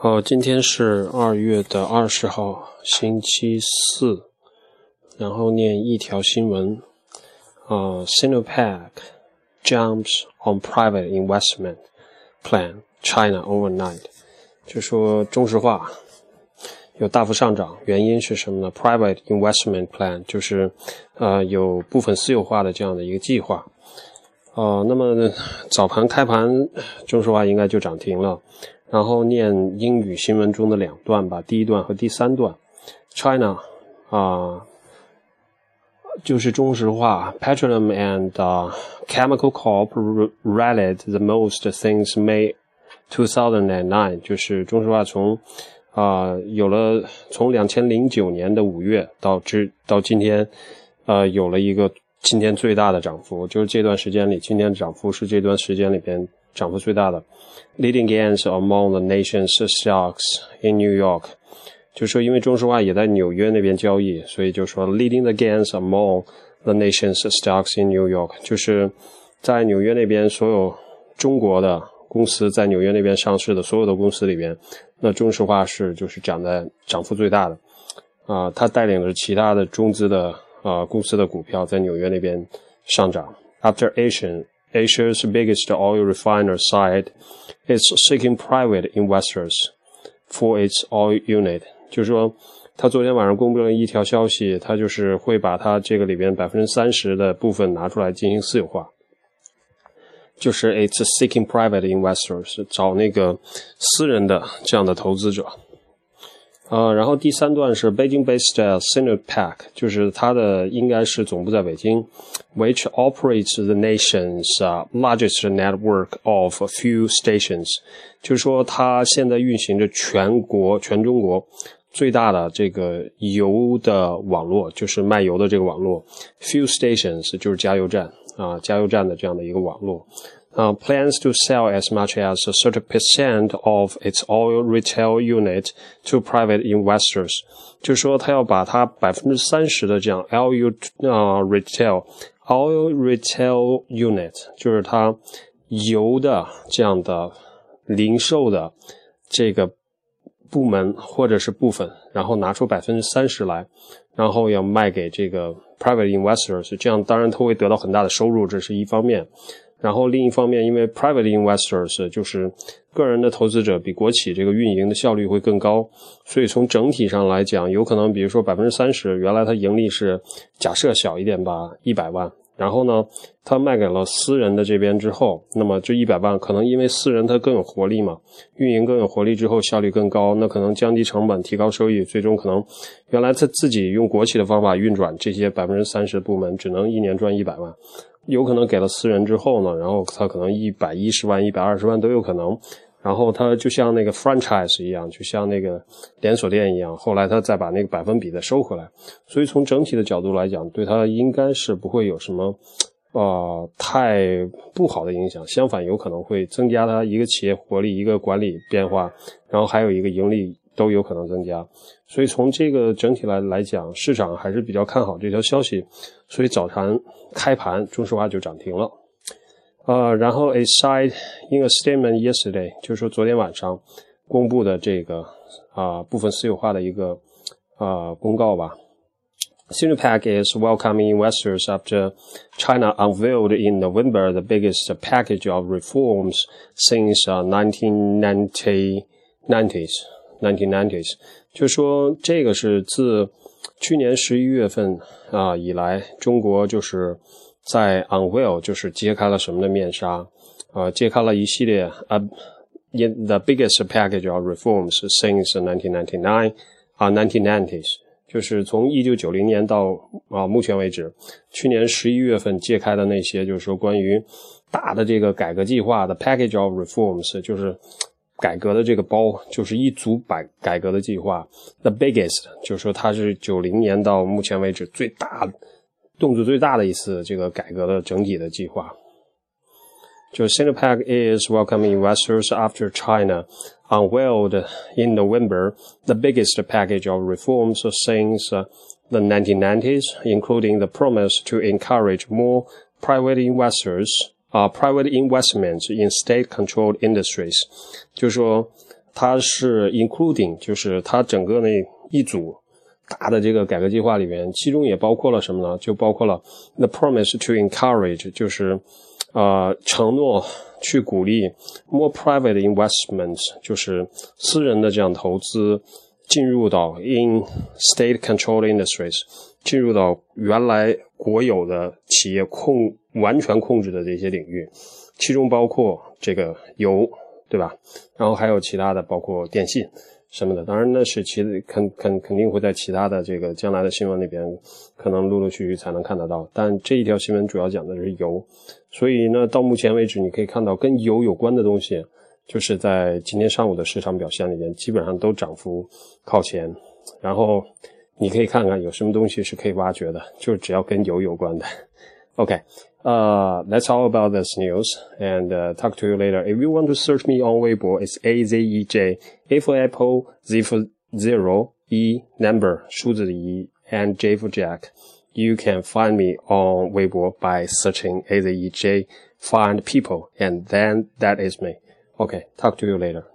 好，今天是二月的二十号，星期四。然后念一条新闻啊，Sinopec jumps on private investment plan China overnight，就说中石化有大幅上涨，原因是什么呢？Private investment plan 就是呃有部分私有化的这样的一个计划。哦，那么早盘开盘，中石化应该就涨停了。然后念英语新闻中的两段吧，第一段和第三段。China 啊，就是中石化，Petroleum and Chemical Corp rallied the most since May 2009，就是中石化从啊有了从两千零九年的五月到至到今天，呃有了一个今天最大的涨幅，就是这段时间里，今天涨幅是这段时间里边。涨幅最大的，leading gains among the nation's stocks in New York，就说因为中石化也在纽约那边交易，所以就说 leading the gains among the nation's stocks in New York，就是在纽约那边所有中国的公司在纽约那边上市的所有的公司里边，那中石化是就是涨在涨幅最大的，啊，它带领着其他的中资的啊公司的股票在纽约那边上涨。After Asian Asia's biggest oil refiner said it's seeking private investors for its oil unit。就是说，他昨天晚上公布了一条消息，他就是会把他这个里边百分之三十的部分拿出来进行私有化。就是 it's seeking private investors，找那个私人的这样的投资者。呃，然后第三段是 Beijing-based Sinopec，就是它的应该是总部在北京，which operates the nation's largest network of fuel stations，就是说它现在运行着全国全中国最大的这个油的网络，就是卖油的这个网络，fuel stations 就是加油站啊，加油站的这样的一个网络。uh, plans to sell as much as 30% of its oil retail unit to private investors，就是说他要把它百分之三十的这样 LU 啊 retail oil retail unit，就是它油的这样的零售的这个部门或者是部分，然后拿出百分之三十来，然后要卖给这个 private investors，这样当然他会得到很大的收入，这是一方面。 然后另一方面，因为 private investors 就是个人的投资者，比国企这个运营的效率会更高，所以从整体上来讲，有可能比如说百分之三十，原来它盈利是假设小一点吧，一百万，然后呢，他卖给了私人的这边之后，那么这一百万可能因为私人它更有活力嘛，运营更有活力之后效率更高，那可能降低成本，提高收益，最终可能原来他自己用国企的方法运转这些百分之三十的部门，只能一年赚一百万。有可能给了私人之后呢，然后他可能一百一十万、一百二十万都有可能，然后他就像那个 franchise 一样，就像那个连锁店一样，后来他再把那个百分比再收回来，所以从整体的角度来讲，对他应该是不会有什么呃太不好的影响，相反有可能会增加他一个企业活力、一个管理变化，然后还有一个盈利。都有可能增加，所以从这个整体来来讲，市场还是比较看好这条消息，所以早盘开盘中石化就涨停了，呃，然后 a side in a statement yesterday，就是说昨天晚上公布的这个啊部分私有化的一个啊公告吧。Sinopec is welcoming investors after China unveiled in November the biggest package of reforms since 1990s. 1990s，就说这个是自去年十一月份啊以来，中国就是 在 unveil，就是揭开了什么的面纱啊，揭开了一系列啊，in the biggest package of reforms since 1999啊，1990s，就是从一九九零年到啊目前为止，去年十一月份揭开的那些，就是说关于大的这个改革计划的 package of reforms，就是。改革的这个包就是一组改改革的计划，the biggest，就是说它是九零年到目前为止最大动作最大的一次这个改革的整体的计划。就 Sinopec is welcoming investors after China unveiled in November the biggest package of reforms since the 1990s, including the promise to encourage more private investors 啊，private investments in state-controlled industries，就是说， 它是 including，就是它整个那一组 大的这个改革计划里面，其中也包括了什么呢？就包括了 the promise to encourage，就是呃承诺去鼓励 more private investments，就是私人的这样投资进入到 in state controlled industries，进入到原来国有的企业控完全控制的这些领域，其中包括这个油。对吧？然后还有其他的，包括电信什么的。当然，那是其肯肯肯定会在其他的这个将来的新闻里边，可能陆陆续续才能看得到。但这一条新闻主要讲的是油，所以呢，到目前为止，你可以看到跟油有关的东西，就是在今天上午的市场表现里面，基本上都涨幅靠前。然后你可以看看有什么东西是可以挖掘的，就是只要跟油有关的。OK。Uh, that's all about this news and uh, talk to you later. If you want to search me on Weibo, it's A Z E J, A for apple, Z for zero, E number, 数字的 E, and J for Jack. You can find me on Weibo by searching A Z E J, find people, and then that is me. Okay, talk to you later.